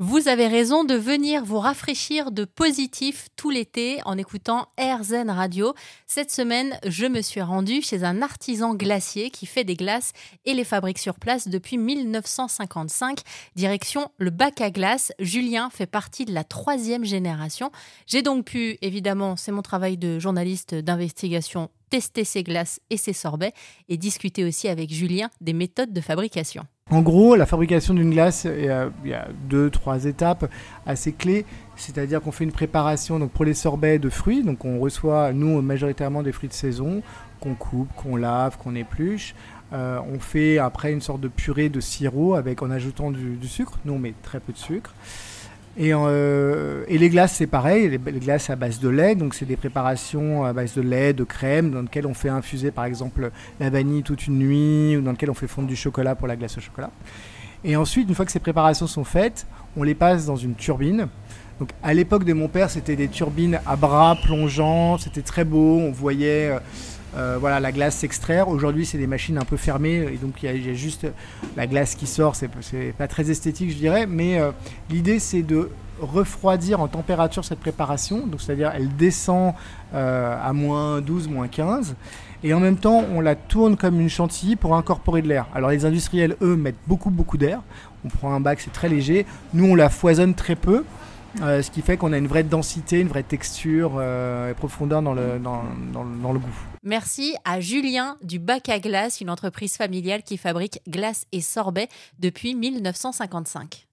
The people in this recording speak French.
Vous avez raison de venir vous rafraîchir de positif tout l'été en écoutant AirZen Radio. Cette semaine, je me suis rendue chez un artisan glacier qui fait des glaces et les fabrique sur place depuis 1955. Direction le bac à glace. Julien fait partie de la troisième génération. J'ai donc pu, évidemment, c'est mon travail de journaliste d'investigation, tester ses glaces et ses sorbets et discuter aussi avec Julien des méthodes de fabrication. En gros, la fabrication d'une glace, il y, a, deux, trois étapes assez clés. C'est-à-dire qu'on fait une préparation donc pour les sorbets de fruits. Donc on reçoit, nous, majoritairement des fruits de saison qu'on coupe, qu'on lave, qu'on épluche. Euh, on fait après une sorte de purée de sirop avec en ajoutant du, du sucre. Nous, on met très peu de sucre. Et, euh, et, les glaces, c'est pareil, les, glaces à base de lait, donc c'est des préparations à base de lait, de crème, dans lesquelles on fait infuser par exemple la vanille toute une nuit, ou dans lesquelles on fait fondre du chocolat pour la glace au chocolat. Et ensuite, une fois que ces préparations sont faites, on les passe dans une turbine. Donc à l'époque de mon père, c'était des turbines à bras plongeants, c'était très beau, on voyait... Euh, euh, voilà, la glace s'extraire. Aujourd'hui, c'est des machines un peu fermées, et donc il y, a juste la glace qui sort. C'est pas très esthétique, je dirais, mais euh, l'idée c'est de refroidir en température cette préparation. C'est-à-dire, elle descend à moins 12, moins 15. Et en même temps, on la tourne comme une chantilly pour incorporer de l'air. Alors, les industriels, eux, mettent beaucoup, beaucoup d'air. On prend un bac, c'est très léger. Nous, on la foisonne très peu. Euh, ce qui fait qu'on a une vraie densité, une vraie texture euh, et profondeur dans le, dans, dans, le goût. Merci à Julien du Bac à Glace, une entreprise familiale qui fabrique glace et sorbet depuis 1955.